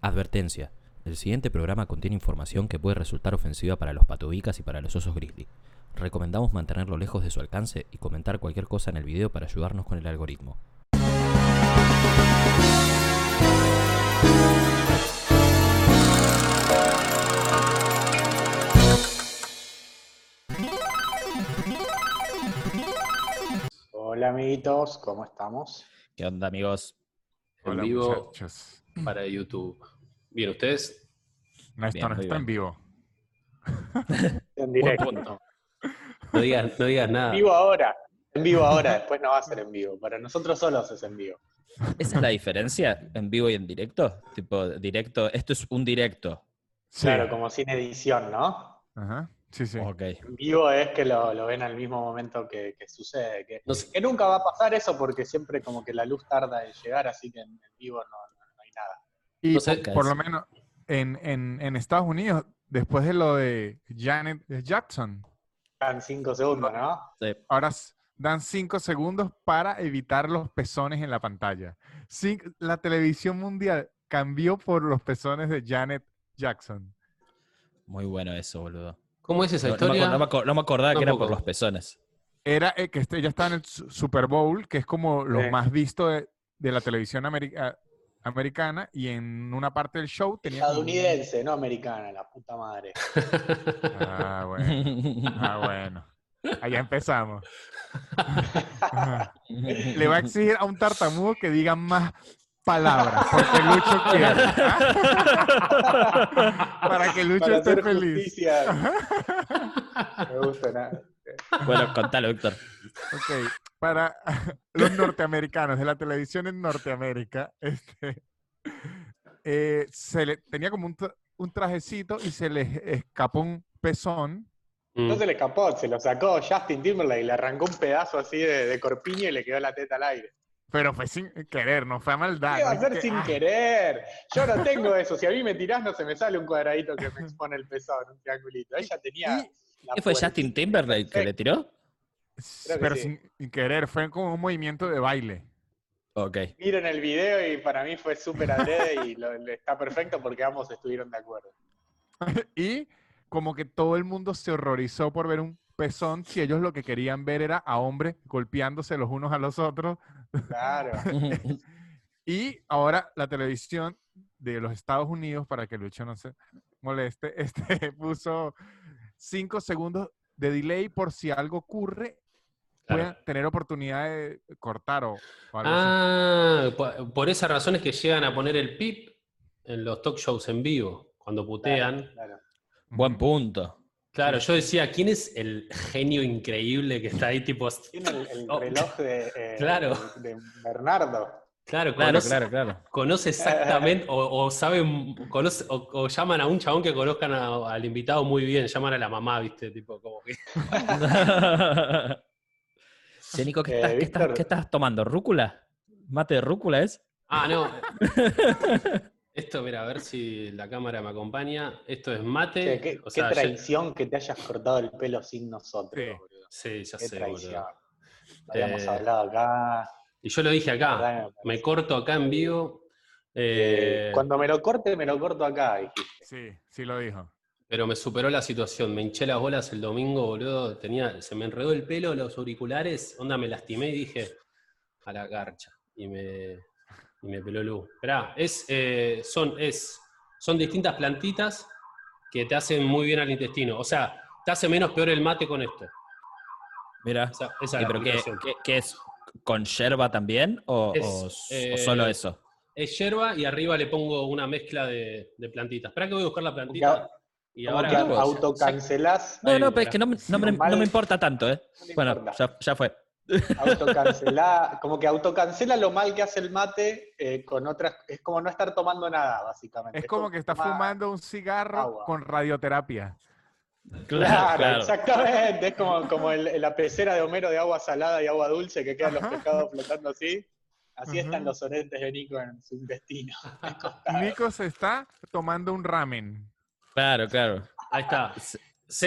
Advertencia. El siguiente programa contiene información que puede resultar ofensiva para los patobicas y para los osos grizzly. Recomendamos mantenerlo lejos de su alcance y comentar cualquier cosa en el video para ayudarnos con el algoritmo. Hola amiguitos, ¿cómo estamos? ¿Qué onda, amigos? En Hola, vivo muchachos. Para YouTube. Bien, ¿ustedes? No, esto Bien, no muy está bien. en vivo. En directo. punto. No digas, no digas nada. En vivo ahora. En vivo ahora, después no va a ser en vivo. Para nosotros solos es en vivo. ¿Esa es la diferencia en vivo y en directo? Tipo, directo, esto es un directo. Sí. Claro, como sin edición, ¿no? Ajá. Sí, sí. Ok. En vivo es que lo, lo ven al mismo momento que, que sucede. Que, No sé. que nunca va a pasar eso porque siempre como que la luz tarda en llegar, así que en, en vivo no, no- no hay nada. Y No sé, por, por lo menos en, en- en Estados Unidos, después de lo de Janet Jackson, Dan cinco segundos, ¿no? Sí. ahora dan cinco segundos para evitar los pezones en la pantalla. Cin- la televisión mundial cambió por los pezones de Janet Jackson. Muy bueno eso, boludo. ¿Cómo es esa No, no me, historia? no me acor- no me acordaba que era por los pezones. Era eh, que este, ella estaba en el Su- Super Bowl, que es como lo Sí. más visto de, de la televisión america- americana, y en una parte del show tenía... un- Estadounidense, no americana, la puta madre. Ah, bueno. Ah, bueno. Allá empezamos. Le va a exigir a un tartamudo que diga más palabras, porque Lucho quiere. ¿ah? Para que Lucho Para esté feliz. justicia. Me gusta nada. Bueno, contalo, Víctor. Ok, para los norteamericanos de la televisión en Norteamérica, este, eh, se le, tenía como un, un trajecito y se le escapó un pezón. Mm. No se le escapó, se lo sacó Justin Timberlake, le arrancó un pedazo así de, de corpiño y le quedó la teta al aire. Pero fue sin querer, no fue a maldad. ¿Qué va a que, sin ah, querer? Yo no tengo eso. Si a mí me tirás, no se me sale un cuadradito que me expone el pezón, un triangulito. Ella tenía. ¿Qué fue. Justin Timberlake que le tiró? Creo pero sí. sin, sin querer, fue como un movimiento de baile. Ok. Miren el video y para mí fue súper adrede y lo- está perfecto porque ambos estuvieron de acuerdo. y como que todo el mundo se horrorizó por ver un pezón si ellos lo que querían ver era a hombres golpeándose los unos a los otros. Claro. Y ahora la televisión de los Estados Unidos, para que Lucho no se moleste, este, puso cinco segundos de delay por si algo ocurre, Claro. puedan tener oportunidad de cortar o, o algo así. Ah, por, por esa razón es que llegan a poner el pip en los talk shows en vivo, cuando putean. Claro. Buen punto. Claro, yo decía, ¿quién es el genio increíble que está ahí tipo... Tiene el, el Oh. reloj de, eh, Claro. de Bernardo. Claro, Claro, conoce, claro, claro. conoce exactamente, o, o saben, conoce, o, o llaman a un chabón que conozcan a- al invitado muy bien, llaman a la mamá, viste, tipo como que... Che, Nico, ¿qué, Eh, estás, qué estás- Víctor. qué estás tomando? ¿Rúcula? ¿Mate de rúcula es? Ah, no. Esto, mira, a ver si la cámara me acompaña. Esto es mate. Che, qué, o qué sea, yo- traición que te hayas cortado el pelo sin nosotros, Sí. boludo. Sí, ya Qué sé, traición. boludo. Habíamos Eh, hablado acá. Y yo lo dije acá. me corto acá en vivo. Eh, cuando me lo corte, me lo corto acá, dijiste. Sí, sí lo dijo. Pero me superó la situación. Me hinché las bolas el domingo, boludo. Tenía, se me enredó el pelo, los auriculares. Onda, me lastimé y dije a la garcha. Y me, y me peló luz. Esperá, es, eh, son, es, son distintas plantitas que te hacen muy bien al intestino. O sea, te hace menos peor el mate con esto. Mira. Esa, esa ¿Y es la pero qué, qué- qué es? ¿Con yerba también? ¿O, Es, o s- o eh, solo eso? Es yerba y arriba le pongo una mezcla de, de plantitas. Espera que voy a buscar la plantita. Y Como ahora que autocancelás, No, no, pero es que no, me- no me, Normal. no me importa tanto, ¿eh? Bueno, ya, ya fue. autocancelá, como que autocancela lo mal que hace el mate eh, con otras, es como no estar tomando nada, básicamente. Es como que está fumando un cigarro agua. con radioterapia. Claro, exactamente. Es como, como el- la pecera de Homero de agua salada y agua dulce que quedan los pescados flotando así. Así Ajá. están los sonetes de Nico en su intestino. Nico se está tomando un ramen. Claro, claro. Ahí está. Sé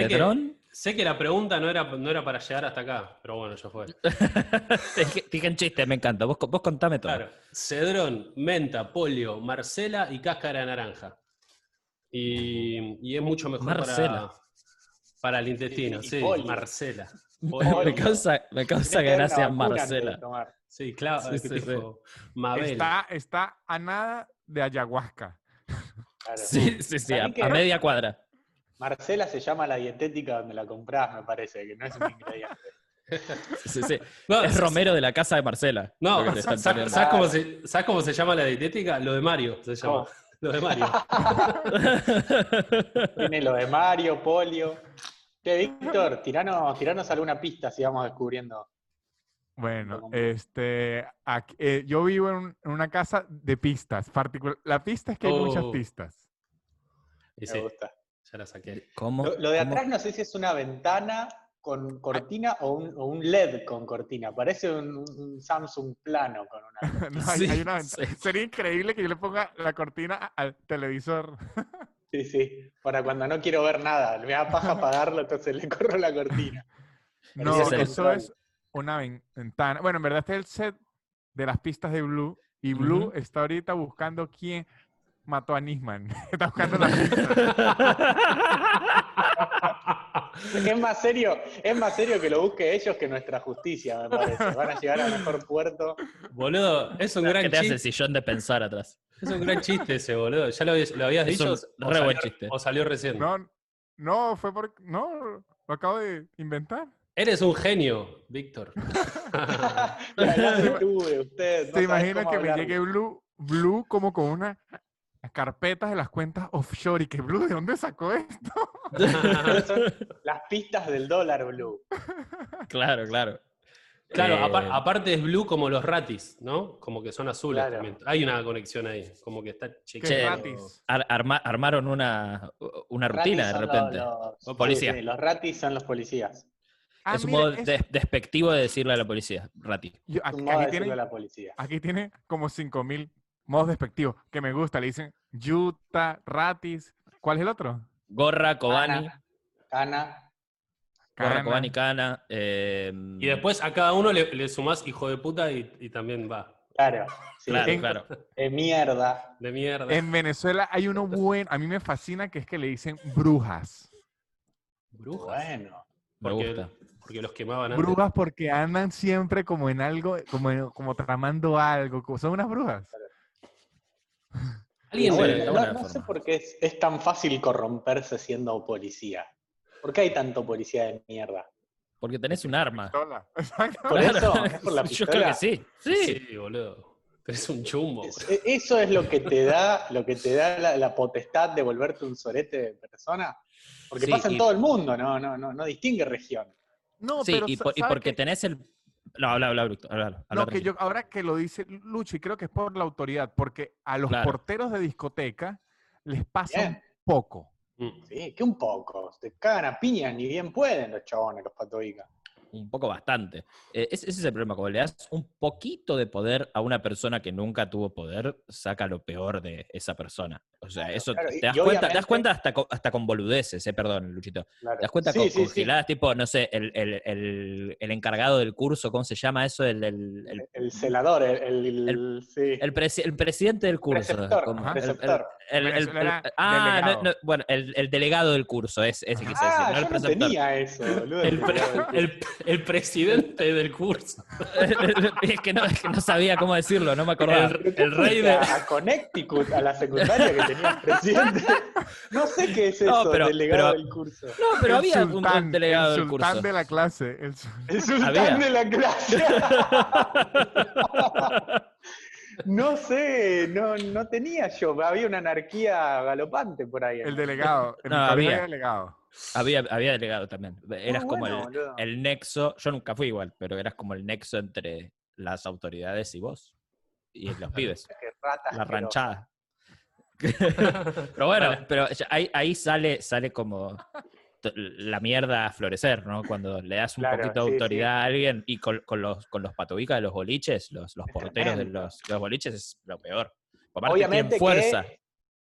que, ¿Cedrón? sé que la pregunta no era, no era para llegar hasta acá, pero bueno, ya fue. dije un chiste, me encanta. Vos, vos contame todo. Claro. Cedrón, menta, polio, marcela y cáscara de naranja. Y, y es mucho mejor Marcela. para, para el intestino. Sí, polio. Marcela. me causa, me causa gracia Marcela. Sí, claro, Sí, es que sí, tipo Mabel. Está, está a nada de ayahuasca. Claro. Sí, sí, sí, a, media cuadra. Marcela se llama la dietética donde la comprás, me parece, que no es un ingrediente. Sí, sí. No, Es Romero de la casa de Marcela. No, ¿sabes, cómo se, sabes cómo se llama la dietética? Lo de Mario se llama. ¿Cómo? Lo de Mario. Tiene lo de Mario, Polio. Che, Víctor, tiranos, tiranos alguna pista si vamos descubriendo. Bueno, este, aquí- eh, yo vivo en, un- en una casa de pistas. particular- la pista es que hay muchas Oh. pistas. Me sí, gusta. ya la saqué. ¿Cómo? Lo, lo de cómo? atrás no sé si es una ventana con cortina o un, o un LED con cortina. Parece un, un Samsung plano con una. No, hay- Sí, hay una sí. Sería increíble que yo le ponga la cortina al televisor. Sí, sí. Para cuando no quiero ver nada. Me da paja apagarlo, entonces le corro la cortina. No, eso es una ven- ventana. Bueno, en verdad este es el set de las pistas de Blue. Y Blue está ahorita buscando quién mató a Nisman. está buscando la pista. Es más serio, es más serio que lo busque ellos que nuestra justicia, me parece. Van a llegar a mejor puerto. Boludo, es un ¿Qué gran te hace el chiste. sillón de pensar atrás? Es un gran chiste ese, boludo. ¿Ya lo, habías- lo habías Es dicho? un re buen salió- chiste. O salió recién. No, no, fue porque. No, lo acabo de inventar. Eres un genio, Víctor. La tuve, usted. no ¿Se sabe imagina cómo que me llegue Blue, Blue como con una carpetas de las cuentas offshore y que Blue, ¿de dónde sacó esto? Las pistas del dólar blue. Claro, claro. Claro, Eh, apar- aparte es blue como los ratis, ¿no? Como que son azules Claro. también. Hay una conexión ahí, como que está Que chequeado. ar- arma- armaron una, una rutina de repente. Los, los- O policía. sí, sí, los ratis son los policías. Ah, es un mira, modo es- des- despectivo de decirle a la policía, Rati. yo- aquí, tiene, a la policía. aquí tiene como 5000 modos despectivos que me gusta. Le dicen Yuta, Ratis. ¿Cuál es el otro? Gorra, Kobani, Cana, Cana. Gorra. Kobani, Cana. eh, Y después a cada uno le, le sumás hijo de puta y, y también va. Claro. sí, Claro, en- claro. eh, mierda. De mierda. En Venezuela hay uno buen, a mí me fascina que es que le dicen brujas. Brujas. Bueno. Me Porque, gusta. porque los quemaban antes. Brujas porque andan siempre como en algo, como, en- como tramando algo. como- Son unas brujas. Alguien No, sé por qué es, es tan fácil corromperse siendo policía. ¿Por qué hay tanto policía de mierda? Porque tenés un arma. Pistola. ¿Por eso? ¿Es por la Yo creo que pistola? sí. Sí. Sí, boludo. Pero es un chumbo. Es- e- Eso es lo que te da, lo que te da la, la potestad de volverte un sorete de persona. Porque Sí, pasa en y- todo el mundo, no, no, no, no distingue región. No, Sí, pero y, por- y ¿sabe porque tenés el. No, habla, habla, Bruto. Habla, habla, No, que yo, ahora que lo dice Lucho, y creo que es por la autoridad, porque a los Claro. porteros de discoteca les pasa un Bien. poco. Mm. Sí, que un poco. Te cagan a piñas, ni bien pueden los chabones, los patobicas. Un poco bastante. Eh, ese, ese es el problema. Como le das un poquito de poder a una persona que nunca tuvo poder, saca lo peor de esa persona. O sea, Claro, eso claro, te das cuenta, te das cuenta hasta con, hasta con boludeces, eh, perdón, Luchito. Claro. Te das cuenta Sí, con, sí, con sí. giladas, tipo, no sé, el, el- el- el encargado del curso, ¿cómo se llama eso? El, el- el- El celador, el, el- El- sí. el presi- el presidente del curso. Ah, no, no, bueno, el, el delegado del curso, es, ese quise decir, ah, no el yo no preceptor. tenía eso, boludo. El, pre- el- el presidente del curso. es, que no, es que no sabía cómo decirlo, no me acordaba. El, el rey de. a, Connecticut, a la secundaria que tenía el presidente. No sé qué es No, eso, pero- delegado pero- del curso. No, pero El había un- sultán, un delegado el del curso. sultán de la clase. el El sultán Había. de la clase. no sé, no, no tenía yo. Había una anarquía galopante por ahí. El delegado. No, había. delegado. Había, había delegado también. Eras como bueno, el, el nexo, yo nunca fui igual, pero eras como el nexo entre las autoridades y vos. Y los pibes, Qué rata la ranchada. pero bueno, pero ahí, ahí sale, sale como la mierda a florecer, ¿no? Cuando le das un Claro, poquito de sí, sí. autoridad a alguien y con, con los, con los patobicas de los boliches, los, los porteros de los, los boliches es lo peor. Aparte Obviamente tienen fuerza. que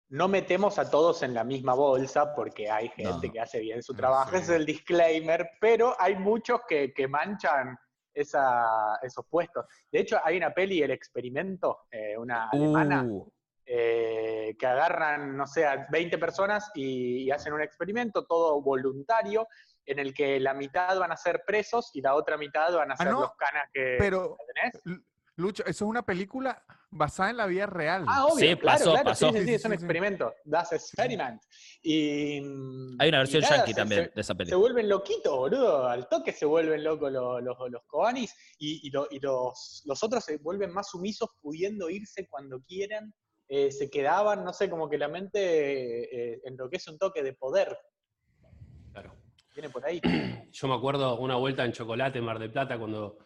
no metemos a todos en la misma bolsa porque hay gente que hace bien su trabajo, ese es el disclaimer, pero hay muchos que, manchan esos puestos. De hecho, hay una peli, El Experimento, eh, una alemana, uh. Eh, que agarran, no sé, a 20 personas y, hacen un experimento, todo voluntario, en el que la mitad van a ser presos y la otra mitad van a ah, ser los canas que pero, tenés. Lucho, eso es una película basada en la vida real. Ah, obvio, sí, pasó, pasó. Sí, sí, sí, es un experimento. Das Experiment. Y, Hay una versión yankee también de esa película. Se vuelven loquitos, boludo. Al toque se vuelven locos los, los, los Koanis y, y, los, los, otros se vuelven más sumisos pudiendo irse cuando quieran. Eh, se quedaban, no sé, como que la mente eh, enloquece un toque de poder. Claro. Viene por ahí. Yo me acuerdo una vuelta en Chocolate en Mar del Plata cuando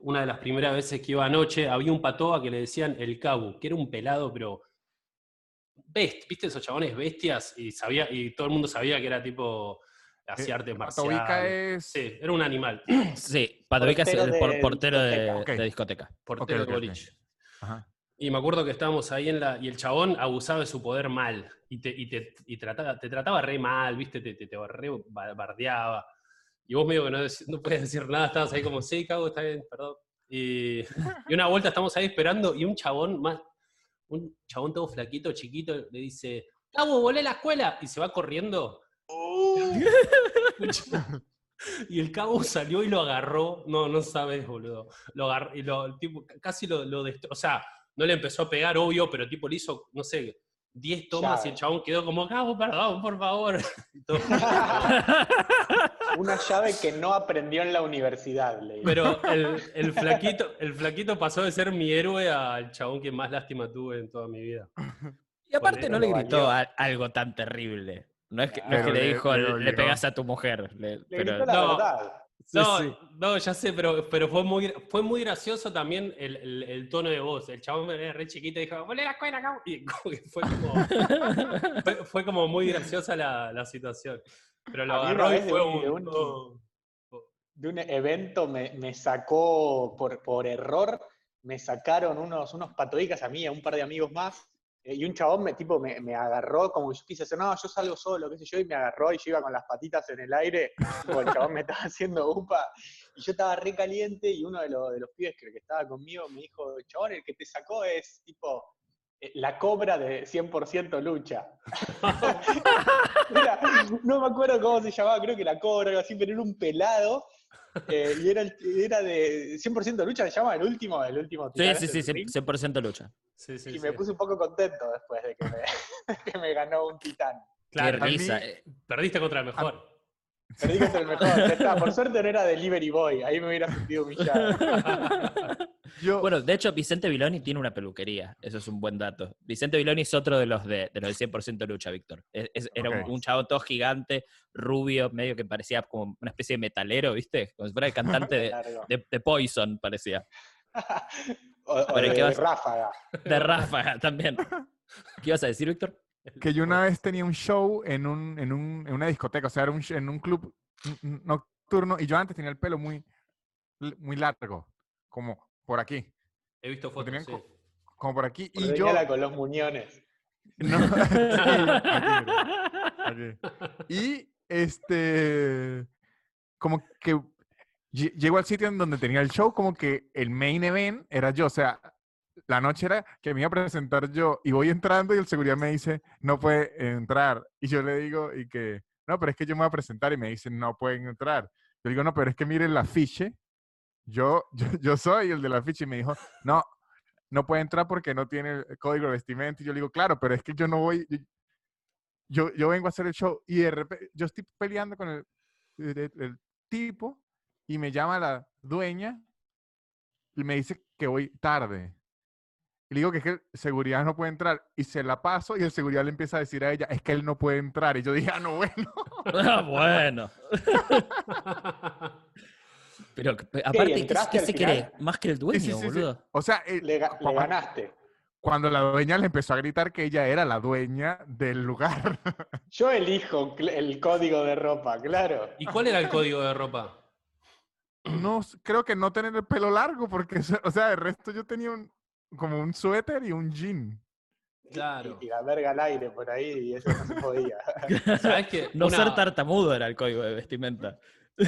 una de las primeras veces que iba anoche, había un patoa que le decían el Cabu, que era un pelado, pero best, ¿viste esos chabones bestias? Y sabía, y todo el mundo sabía que era tipo hacía artes marciales. Sí, era un animal. Sí, Patovica es el portero de, discoteca. Portero de boliche. Y me acuerdo que estábamos ahí en la. Y el chabón abusaba de su poder mal. Y te, y te, y trataba, te trataba re mal, ¿viste? Te, te, te re bardeaba. Y vos medio que no, no puedes decir nada, estabas ahí como, sí, cago, está bien, perdón. Y, y, una vuelta estamos ahí esperando y un chabón más, un chabón todo flaquito, chiquito, le dice, Cabo, volé a la escuela. Y se va corriendo. y el cabo salió y lo agarró. No, no sabes, boludo. Lo agarró, y lo, tipo, casi lo, lo destrozó. O sea, no le empezó a pegar, obvio, pero tipo le hizo, no sé, 10 tomas y el chabón quedó como, cabo, perdón, por favor. Una llave que no aprendió en la universidad. Pero el, flaquito, el flaquito pasó de ser mi héroe al chabón que más lástima tuve en toda mi vida. Y aparte no le gritó algo tan terrible. No es que, le dijo, le, pegas a tu mujer. Le, pero, no, no, no, ya sé, pero, pero fue, muy, fue muy gracioso también el, tono de voz. El chabón me re chiquito y dijo, volé la escuela, cabrón. Y fue como, fue, como muy graciosa la, la situación. Pero lo agarró y fue un, de un evento me, me sacó por, por, error, me sacaron unos, unos patodicas a mí, a un par de amigos más, y un chabón me, tipo, me, me, agarró, como yo quise hacer, no, yo salgo solo, qué sé yo, y me agarró y yo iba con las patitas en el aire, como el chabón me estaba haciendo upa, y yo estaba re caliente, y uno de los, de los pibes que, que estaba conmigo me dijo, chabón, el que te sacó es tipo eh, la cobra de 100% lucha. no me acuerdo cómo se llamaba, creo que la cobra, así, pero era un pelado eh, y era, era de 100% lucha, ¿se llama el último? El último sí, sí, sí, 100% lucha. y me puse un poco contento después de que me, ganó un titán. Claro, eh. Perdiste contra el mejor. Perdí contra el mejor. Por suerte no era Delivery Boy, ahí me hubiera sentido humillado. Bueno, de hecho, Vicente Viloni tiene una peluquería. Eso es un buen dato. Vicente Viloni es otro de los de, de los de 100% lucha, Víctor. era un, chavo todo gigante, rubio, medio que parecía como una especie de metalero, ¿viste? Como si fuera el cantante de, Poison, parecía. o, de, Ráfaga. De Ráfaga también. ¿Qué ibas a decir, Víctor? Que yo una vez tenía un show en, un, en, un, en una discoteca, o sea, era un, en un club nocturno, y yo antes tenía el pelo muy, muy largo, como por aquí. He visto fotos. Como por aquí. y yo. con los muñones. No, Y este. Como que llego al sitio en donde tenía el show, como que el main event era yo. O sea, la noche era que me iba a presentar yo y voy entrando y el seguridad me dice, no puede entrar. Y yo le digo, y que, no, pero es que yo me voy a presentar y me dicen, no pueden entrar. Yo digo, no, pero es que miren la afiche yo, yo, soy el de la ficha y me dijo, no, no puede entrar porque no tiene el código de vestimenta. Y yo le digo, claro, pero es que yo no voy, yo, yo vengo a hacer el show y de repente yo estoy peleando con el, el, tipo y me llama la dueña y me dice que voy tarde. Y le digo que es que seguridad no puede entrar. Y se la paso y el seguridad le empieza a decir a ella, es que él no puede entrar. Y yo dije, ah, no, bueno. ah, bueno. Pero aparte, ¿qué, se cree? Más que el dueño, boludo. O sea, eh, le, ganaste. Cuando la dueña le empezó a gritar que ella era la dueña del lugar. Yo elijo el código de ropa, claro. ¿Y cuál era el código de ropa? No, creo que no tener el pelo largo, porque, o sea, el resto yo tenía un, como un suéter y un jean. Claro. y la verga al aire por ahí y eso no se podía. ¿Sabes qué? No Una- ser tartamudo era el código de vestimenta.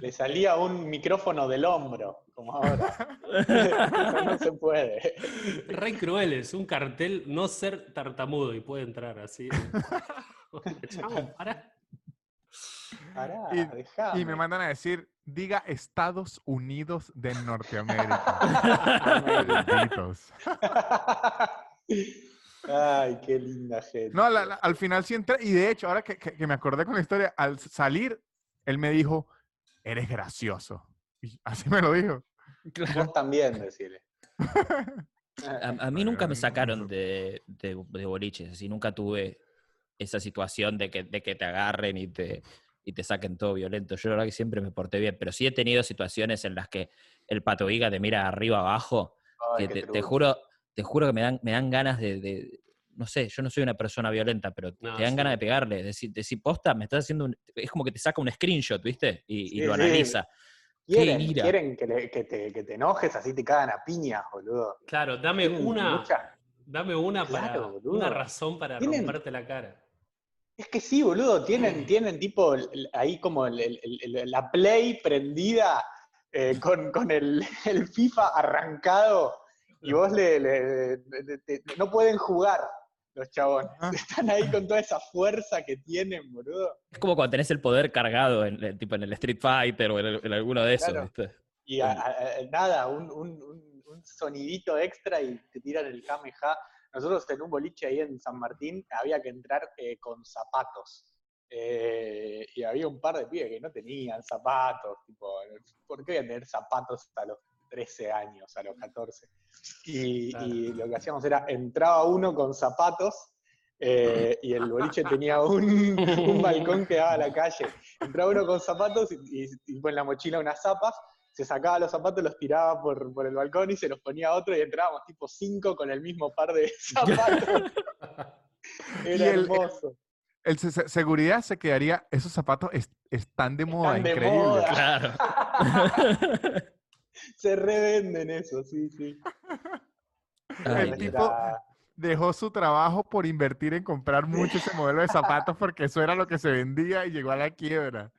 Le salía un micrófono del hombro, como ahora. Eso no se puede. Re crueles, un cartel, no ser tartamudo y puede entrar así. Chabón, pará. Pará. Y me mandan a decir, diga Estados Unidos de Norteamérica. Ay, qué linda gente. No, la- la- al final sí entré. Y de hecho, ahora que, que- que me acordé con la historia, al salir, él me dijo, eres gracioso. Y así me lo dijo. Vos también, decirle. A, a mí nunca me sacaron de, de, de boliches, así nunca tuve esa situación de que, de que te agarren y te, y te saquen todo violento. Yo la verdad que siempre me porté bien, pero sí he tenido situaciones en las que el pato Viga te mira arriba abajo, Ay, que qué te, juro, te juro que me dan, me dan ganas de, de- no sé, yo no soy una persona violenta, pero No, te dan sí. ganas de pegarle, decir, decir, posta, me estás haciendo un, es como que te saca un screenshot, ¿viste? Y, lo sí. analiza. Qué Quieren, ira. quieren que, le- que te, que te enojes, así te cagan a piñas, boludo. Claro, dame una, mucha- dame una para Claro, boludo. una razón para Tienen- romperte la cara. Es que sí, boludo, tienen, tienen tipo el- ahí como el- el- el- la Play prendida eh, con, con el, FIFA arrancado y vos le, le- no pueden jugar los chabones. Ah. Están ahí con toda esa fuerza que tienen, boludo. Es como cuando tenés el poder cargado en, tipo en el Street Fighter o en, alguno de esos, Claro. ¿viste? Y a- a- a- nada, un, un- un- un sonidito extra y te tiran el Kameha. Nosotros en un boliche ahí en San Martín había que entrar eh, con zapatos. Eh, y había un par de pibes que no tenían zapatos. Tipo, ¿por qué voy a tener zapatos a los 13 años, a los 14? Y, Claro. y lo que hacíamos era, entraba uno con zapatos eh, y el boliche tenía un, un balcón que daba a la calle. Entraba uno con zapatos y, y- y con la mochila unas zapas, se sacaba los zapatos, los tiraba por, por el balcón y se los ponía a otro y entrábamos tipo cinco con el mismo par de zapatos. Y Era el- hermoso. El se- se- seguridad se quedaría, esos zapatos es- están de moda, Están de increíble. moda. Claro. Se revenden eso, sí, sí. Ay, El tipo dejó su trabajo por invertir en comprar mucho ese modelo de zapatos porque eso era lo que se vendía y llegó a la quiebra.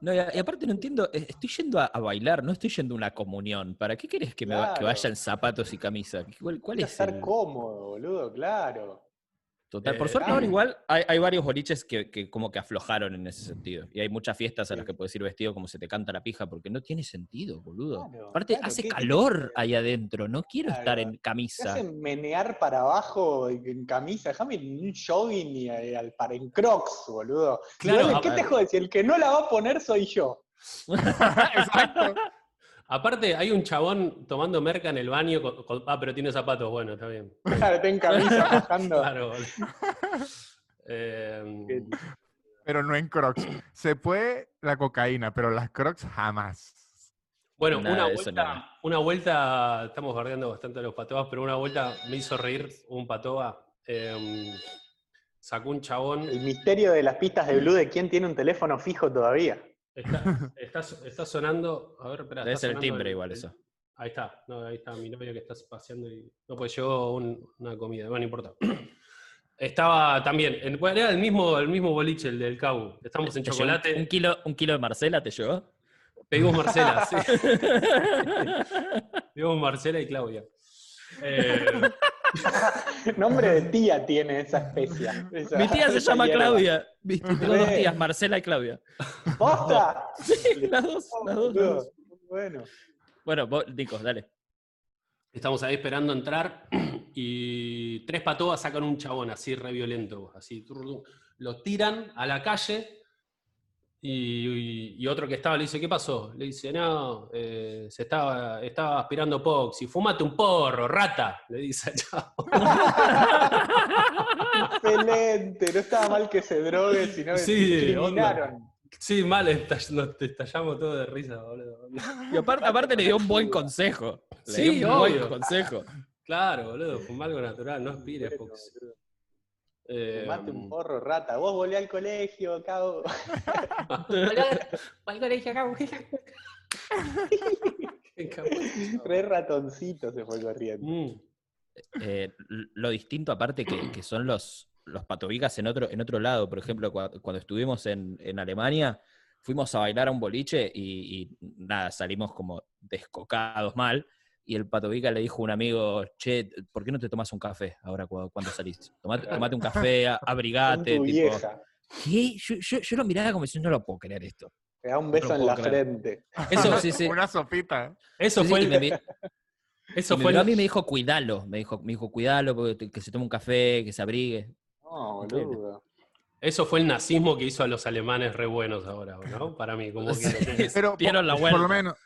No, y, a- y aparte no entiendo, eh, estoy yendo a, a bailar, no estoy yendo a una comunión. ¿Para qué querés que, me va- que vaya en zapatos y camisa? ¿Cuál, cuál es estar el- cómodo, boludo, claro. Total, por Eh, suerte claro. ahora igual hay, hay varios boliches que, que como que aflojaron en ese sentido. Y hay muchas fiestas a las que puedes ir vestido como se te canta la pija, porque no tiene sentido, boludo. Claro, Aparte, claro, hace ¿qué- qué calor querés? ahí adentro, no quiero estar en Te camisa. hacen menear para abajo en camisa, déjame un jogging y eh, al para en crocs, boludo. Claro, ¿Qué te jodes? Si el que no la va a poner soy yo. Exacto. Aparte, hay un chabón tomando merca en el baño. con- con- ah, pero tiene zapatos, bueno, está bien. Claro, ten camisa bajando. Claro. Eh, Pero no en Crocs. Se puede la cocaína, pero las Crocs jamás. bueno, Nada una vuelta, una vuelta, estamos bardeando bastante a los patobas, pero una vuelta me hizo reír un patoba. eh, sacó un chabón. El misterio de las pistas de Blue de quién tiene un teléfono fijo todavía. Está, está, está sonando. A ver, espera. Debe ser el timbre igual eso. Ahí está, no, ahí está mi novia que está paseando y. No, pues llegó un- una comida, bueno, no importa. Estaba también, en, bueno, era el mismo, el mismo boliche, el del Cabo. Estamos en ¿Te llegó un- chocolate. Un, kilo, ¿Un kilo de Marcela te llegó? Pedimos Marcela, sí. Pedimos Marcela y Claudia. Eh, Nombre de tía tiene esa especia. esa- Mi tía se llama hierba. Claudia. ¿Viste? Tengo dos tías, Marcela y Claudia. ¿Posta? Las dos, las dos, las dos. Bueno. Bueno, vos, Nico, dale. estamos ahí esperando entrar y tres patobas sacan un chabón así re violento, así, lo tiran a la calle y, y- y otro que estaba le dice, ¿qué pasó? Le dice, no, eh, se estaba, estaba aspirando Pox y fumate un porro, rata, le dice al chabón. Excelente. No estaba mal que se drogue, sino que Sí, discriminaron. Sí, mal, estall- nos te estallamos todos de risa, boludo. Y aparte, aparte le dio un buen consejo. Le Sí, dio un buen consejo. Claro, boludo, fumar algo natural, no aspires Bueno, Pox. boludo. Eh, Fumate un porro, rata. Vos volé al colegio, cago. Re ratoncito se fue corriendo. Mm. Eh, lo distinto aparte que, son los, los patobicas en otro, en otro lado. Por ejemplo, cuando, estuvimos en, Alemania, fuimos a bailar a un boliche y, nada, salimos como descocados mal. Y el patovica le dijo a un amigo, che, ¿por qué no te tomas un café ahora cuando, salís? Tomate, un café, abrigate. tipo, ¿Qué? Yo, lo miraba como diciendo, no lo puedo creer esto. Te da un beso en la frente. Eso, sí, sí. Una sopita. Eso fue el... Eso fue a mí me dijo, cuidalo. Me dijo, me dijo, cuidalo, que se tome un café, que se abrigue. No, boludo. Eso fue el nazismo que hizo a los alemanes re buenos ahora, ¿no? Para mí, como que... Pero por, la por, lo menos,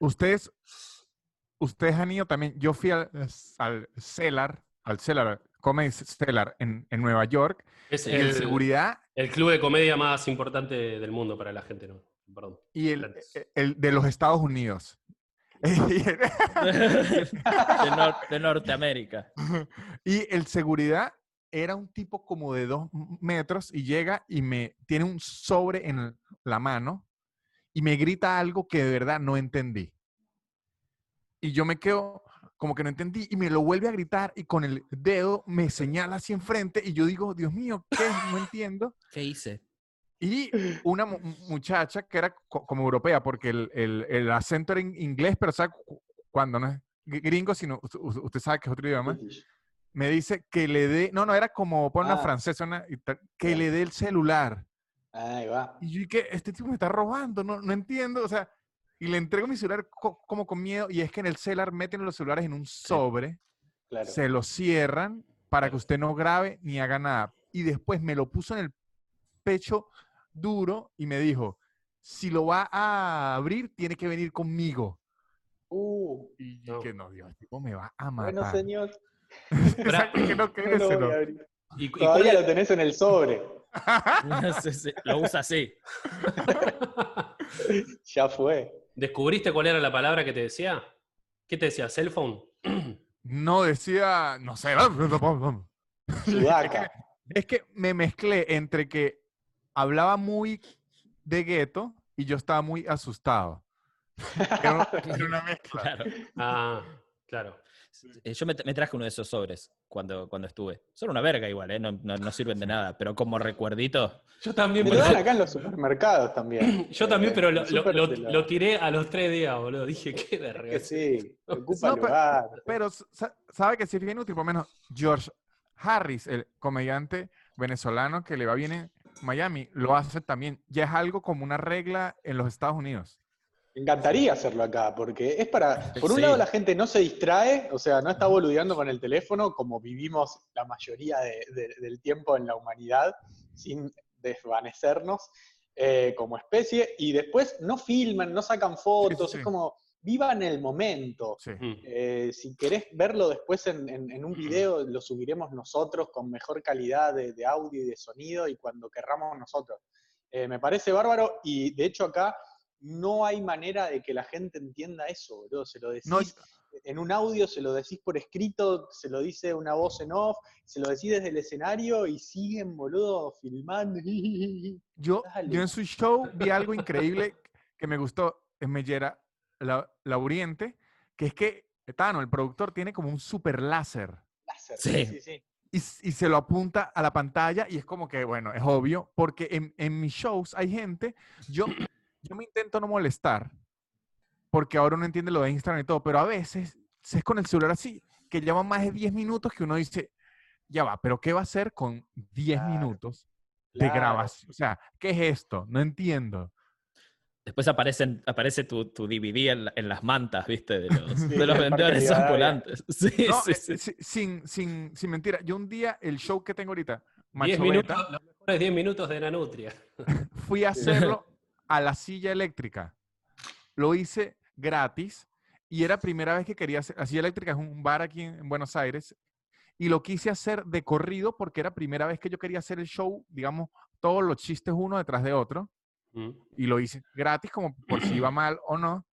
ustedes, ustedes han ido también, yo fui al, al Cellar, al Cellar, Comedy Cellar en, en Nueva York, es el, seguridad... El club de comedia más importante del mundo para la gente, ¿no? Perdón. Y el, el de los Estados Unidos. de, Norteamérica. Y el seguridad era un tipo como de dos metros y llega y me tiene un sobre en la mano y me grita algo que de verdad no entendí. Y yo me quedo como que no entendí y me lo vuelve a gritar y con el dedo me señala así enfrente y yo digo, Dios mío, ¿qué? No entiendo. ¿Qué hice? Y una muchacha que era como europea, porque el, el, acento era en inglés, pero ¿sabe cuando no es gringo, sino usted sabe que es otro idioma? Me dice que le dé, no, no, era como por una ah. francesa, que le dé el celular. Ahí va. Y yo dije, este tipo me está robando, no, no entiendo, o sea, y le entrego mi celular como con miedo, y es que en el celular meten los celulares en un sobre, se lo cierran para que usted no grabe ni haga nada. Y después me lo puso en el pecho duro y me dijo, si lo va a abrir, tiene que venir conmigo. Uh, y que no, Dios, tipo me va a matar. Bueno, señor. que no, que no lo ¿Y, Todavía lo tenés en el sobre. lo usa así. ya fue. ¿Descubriste cuál era la palabra que te decía? ¿Qué te decía? ¿Cell phone? No, decía, no sé. Es que me mezclé entre que hablaba muy de gueto y yo estaba muy asustado. Era, una mezcla. Claro. Ah, claro. Eh, yo me, traje uno de esos sobres cuando, cuando estuve. Son una verga igual, ¿eh? no, sirven de nada, pero como recuerdito. Yo también. Me lo dan acá en los supermercados también. yo también, pero lo, tiré a los tres días, boludo. Dije, qué verga. sí, ocupa lugar. Pero, sabe que si bien útil, por lo menos George Harris, el comediante venezolano que le va bien en Miami, lo hace también. Ya es algo como una regla en los Estados Unidos. Me encantaría hacerlo acá, porque es para, por un lado la gente no se distrae, o sea, no está boludeando con el teléfono como vivimos la mayoría del tiempo en la humanidad, sin desvanecernos eh, como especie, y después no filman, no sacan fotos, es como, vivan el momento. Eh, si querés verlo después en, un video, lo subiremos nosotros con mejor calidad de, audio y de sonido y cuando querramos nosotros. Eh, me parece bárbaro y de hecho acá no hay manera de que la gente entienda eso, boludo. Se lo decís en un audio, se lo decís por escrito, se lo dice una voz en off, se lo decís desde el escenario y siguen, boludo, filmando. Yo, yo en su show vi algo increíble que me gustó en Mellera, la, Oriente, que es que Tano, el productor, tiene como un super láser. Láser, sí, sí, sí. Y, y, se lo apunta a la pantalla y es como que, bueno, es obvio, porque en, en mis shows hay gente, yo yo me intento no molestar, porque ahora uno entiende lo de Instagram y todo, pero a veces se es con el celular así, que lleva más de 10 minutos que uno dice, ya va, pero ¿qué va a hacer con 10 minutos de grabación? O sea, ¿qué es esto? No entiendo. Después aparecen, aparece tu, tu DVD en, las mantas, ¿viste? De los, de los vendedores ambulantes. Sí, sí, sí. Eh, sin, sin, sin mentira, yo un día, el show que tengo ahorita, 10 minutos, los mejores 10 minutos de la nutria. Fui a hacerlo a la silla eléctrica. Lo hice gratis y era primera vez que quería hacer. La silla eléctrica es un bar aquí en, Buenos Aires y lo quise hacer de corrido porque era primera vez que yo quería hacer el show, digamos, todos los chistes uno detrás de otro. Mm. Y lo hice gratis como por si iba mal o no.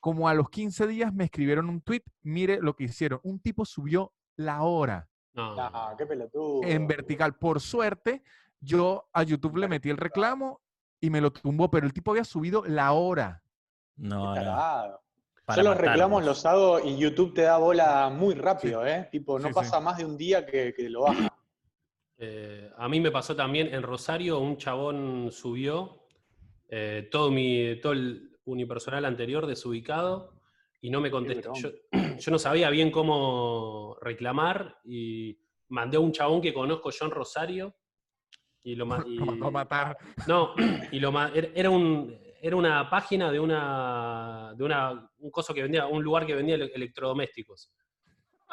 Como a los 15 días me escribieron un tweet, mire lo que hicieron. Un tipo subió la hora. Ah, qué pelotudo. En vertical. Por suerte, yo a YouTube le metí el reclamo y me lo tumbó, pero el tipo había subido la hora. No, no. Yo los reclamos los hago y YouTube te da bola muy rápido, ¿eh? Tipo, no pasa más de un día que, lo baja. Eh, a mí me pasó también en Rosario, un chabón subió eh, todo, mi, todo el unipersonal anterior desubicado y no me contestó. Yo, yo, no sabía bien cómo reclamar y mandé a un chabón que conozco yo en Rosario y lo, mandó a matar. No, y lo era un era una página de una de una un coso que vendía, un lugar que vendía electrodomésticos.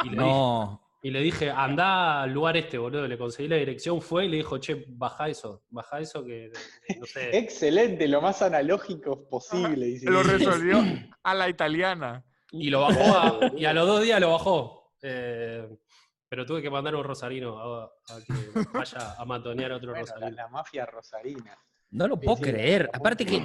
Y le, no. dije, y le dije, anda al lugar este, boludo. Le conseguí la dirección, fue y le dijo, che, baja eso, baja eso que no sé. Excelente, lo más analógico posible. lo resolvió a la italiana. Y lo bajó y a los dos días lo bajó. Eh, pero tuve que mandar un rosarino a, que vaya a matonear a otro rosarino. La, mafia rosarina. No lo puedo creer. Aparte que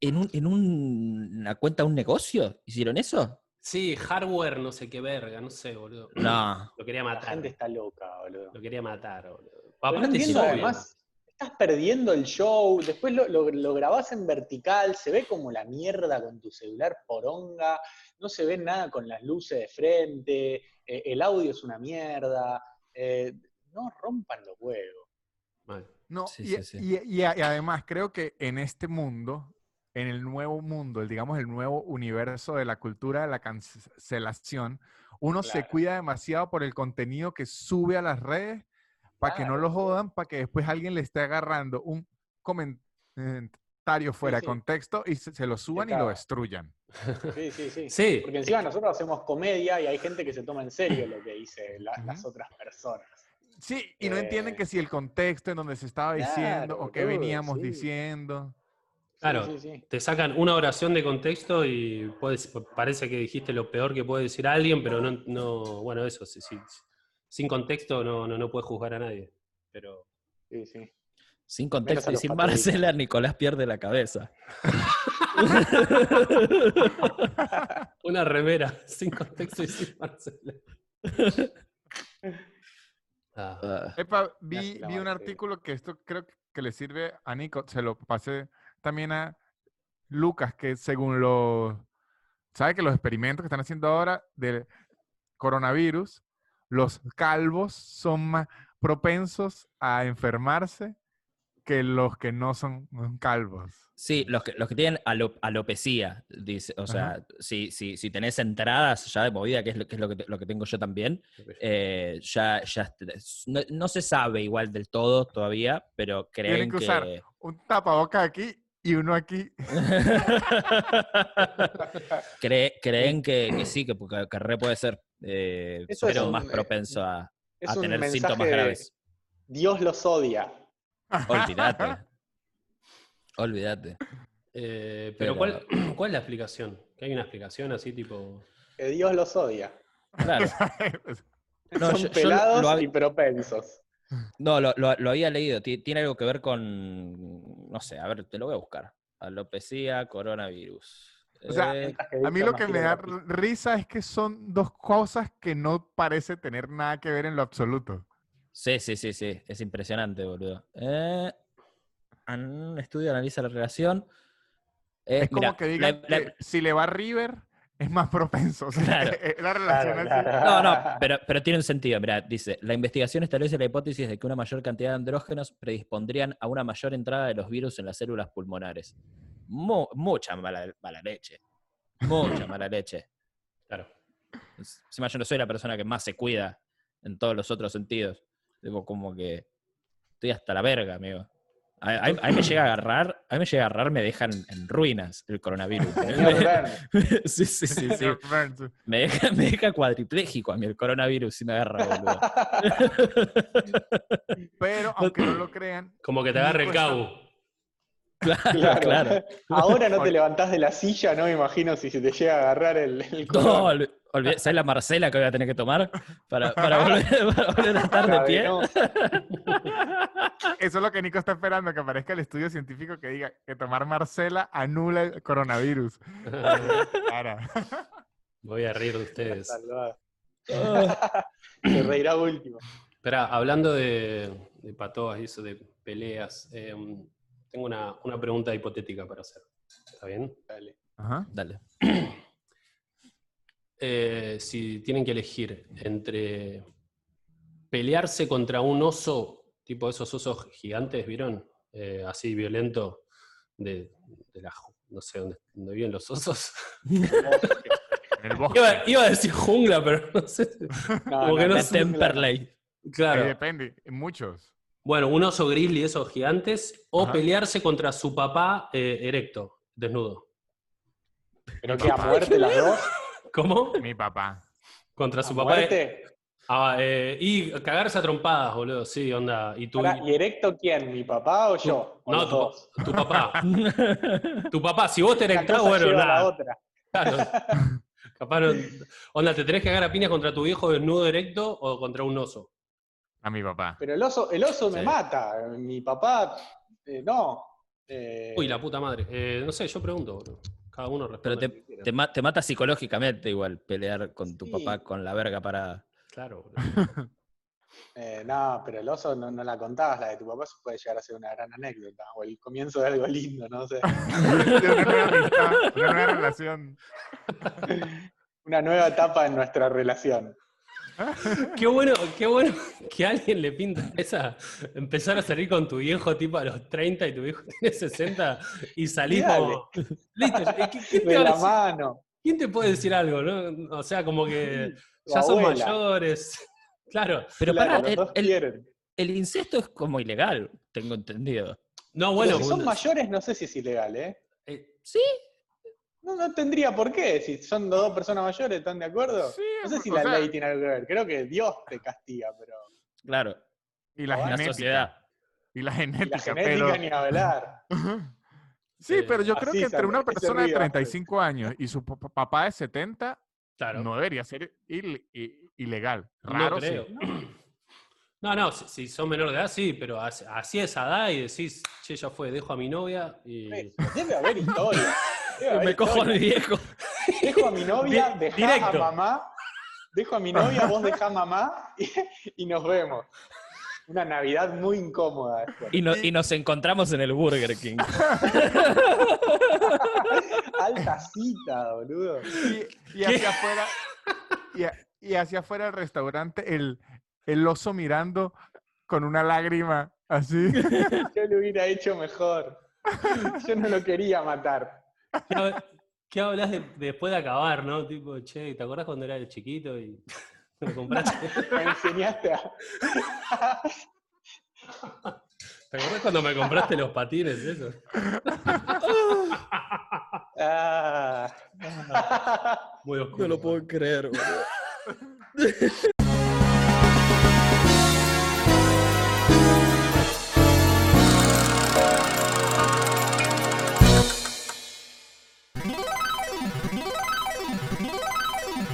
en, un, en una cuenta de un negocio hicieron eso. Sí, hardware, no sé qué verga, no sé, boludo. No. Lo quería matar. La gente está loca, boludo. Lo quería matar, boludo. no además, estás perdiendo el show, después lo, lo, grabás en vertical, se ve como la mierda con tu celular poronga, no se ve nada con las luces de frente, eh, el audio es una mierda. Eh, no rompan los huevos. No, y, además creo que en este mundo, en el nuevo mundo, el, digamos el nuevo universo de la cultura de la cancelación, uno se cuida demasiado por el contenido que sube a las redes para que no lo jodan, para que después alguien le esté agarrando un comentario fuera de contexto y se, lo suban y lo destruyan. Sí, sí, sí, Porque encima nosotros hacemos comedia y hay gente que se toma en serio lo que dice las otras personas. Sí, y no entienden que si el contexto en donde se estaba diciendo o qué veníamos diciendo. Claro, te sacan una oración de contexto y parece que dijiste lo peor que puede decir alguien, pero no, no bueno, eso, sí, sí, sin contexto no, no, no puedes juzgar a nadie. Pero... Sí, sí. Sin contexto y sin Marcela, Nicolás pierde la cabeza. Una remera, sin contexto y sin Marcela. Ah. vi, un artículo que esto creo que le sirve a Nico, se lo pasé también a Lucas, que según lo, sabe que los experimentos que están haciendo ahora del coronavirus, los calvos son más propensos a enfermarse que los que no son calvos. Sí, los que, los que tienen alopecia, dice, o sea, si, si, si, tenés entradas ya de movida, que es lo que, es lo que, lo que tengo yo también, eh, ya, ya no, se sabe igual del todo todavía, pero creen que, que... usar un tapaboca aquí y uno aquí. creen que, sí, que, que, re puede ser, eh, pero más propenso a, a tener síntomas graves. Dios los odia. Olvídate. Olvídate. Eh, pero, ¿cuál, ¿cuál, es la explicación? ¿Que hay una explicación así tipo...? Que Dios los odia. Claro. Son pelados y propensos. No, lo, había leído. Tiene algo que ver con... No sé, a ver, te lo voy a buscar. Alopecia, coronavirus. O sea, eh, a mí lo que me da risa es que son dos cosas que no parece tener nada que ver en lo absoluto. Sí, sí, sí, sí. Es impresionante, boludo. Eh, un estudio analiza la relación. Eh, es como que digan que si le va a River, es más propenso. claro. la relación No, no, pero, pero tiene un sentido. Mira, dice, la investigación establece la hipótesis de que una mayor cantidad de andrógenos predispondrían a una mayor entrada de los virus en las células pulmonares. mucha mala, mala, leche. Mucha mala leche. Claro. Encima yo no soy la persona que más se cuida en todos los otros sentidos. Digo, como que estoy hasta la verga, amigo. A, mí me llega a agarrar, a mí me llega a agarrar, me dejan en ruinas el coronavirus. sí, sí, sí, sí. Me deja, me deja cuadripléjico a mí el coronavirus si me agarra, boludo. Pero, aunque no lo crean. Como que te agarre el cabo. Claro, claro, Ahora no te levantás de la silla, no me imagino si se te llega a agarrar el, el No, ¿Sabes la Marcela que voy a tener que tomar para, volver, a estar de pie? Eso es lo que Nico está esperando, que aparezca el estudio científico que diga que tomar Marcela anula el coronavirus. Voy a reír de ustedes. Se reirá último. Espera, hablando de, de patoas y eso de peleas, em, tengo una, una pregunta hipotética para hacer. ¿Está bien? Dale. Ajá. Dale. eh, si tienen que elegir entre pelearse contra un oso, tipo esos osos gigantes, ¿vieron? Eh, así violento, de, la, no sé dónde, viven los osos. Iba, a decir jungla, pero no sé. como que no sé. Temperley. Claro. depende, muchos. Bueno, un oso grizzly, esos gigantes, o pelearse contra su papá eh, erecto, desnudo. ¿Pero que a muerte las dos? ¿Cómo? Mi papá. Contra su papá. Muerte? Ah, eh, y cagarse a trompadas, boludo, sí, onda. ¿Y, tú, ¿Y erecto quién? ¿Mi papá o yo? no, tu, papá. tu papá, si vos te erectás, bueno, nada. La otra. Claro. Capaz, onda, ¿te tenés que cagar a piñas contra tu viejo desnudo erecto o contra un oso? A mi papá. Pero el oso, el oso me mata. Mi papá, eh, no. Eh, Uy, la puta madre. no sé, yo pregunto, boludo. Cada uno responde. Pero te, te, mata psicológicamente igual pelear con tu papá con la verga para Claro. Eh, no, pero el oso no, la contabas, la de tu papá puede llegar a ser una gran anécdota, o el comienzo de algo lindo, no sé. una, nueva una nueva relación. Una nueva etapa en nuestra relación. Qué bueno, qué bueno que alguien le pinta esa. Empezar a salir con tu viejo tipo a los 30 y tu viejo tiene 60 y salís como. Listo, ¿quién te, la mano. ¿Quién te puede decir algo? ¿no? O sea, como que ya son mayores. Claro. Pero para, el, el, incesto es como ilegal, tengo entendido. No, bueno. si son mayores, no sé si es ilegal, ¿eh? eh ¿Sí? No, no tendría por qué. Si son dos personas mayores, ¿están de acuerdo? no sé si la ley tiene algo que ver. Creo que Dios te castiga, pero. Claro. Y la, genética. sociedad. Y la genética. Y la genética ni hablar. sí, pero yo creo que entre una persona de 35 años y su papá de 70, no debería ser ilegal. Raro, no creo. No, no, si, son menores de edad, sí, pero así es edad y decís, che, ya fue, dejo a mi novia y... Debe haber historia. Me cojo a mi viejo. Dejo a mi novia, dejá a mamá, dejo a mi novia, vos dejá a mamá y, nos vemos. Una Navidad muy incómoda. Y, y, nos encontramos en el Burger King. Alta cita, boludo. Y, hacia afuera, y, hacia afuera del restaurante, el, el oso mirando con una lágrima así. Yo lo hubiera hecho mejor. Yo no lo quería matar. ¿Qué, hablas después de acabar, no? Tipo, che, ¿te acuerdas cuando era chiquito y me compraste? me enseñaste a. ¿Te acuerdas cuando me compraste los patines, eso? Ah. Muy oscuro. No lo puedo creer, boludo.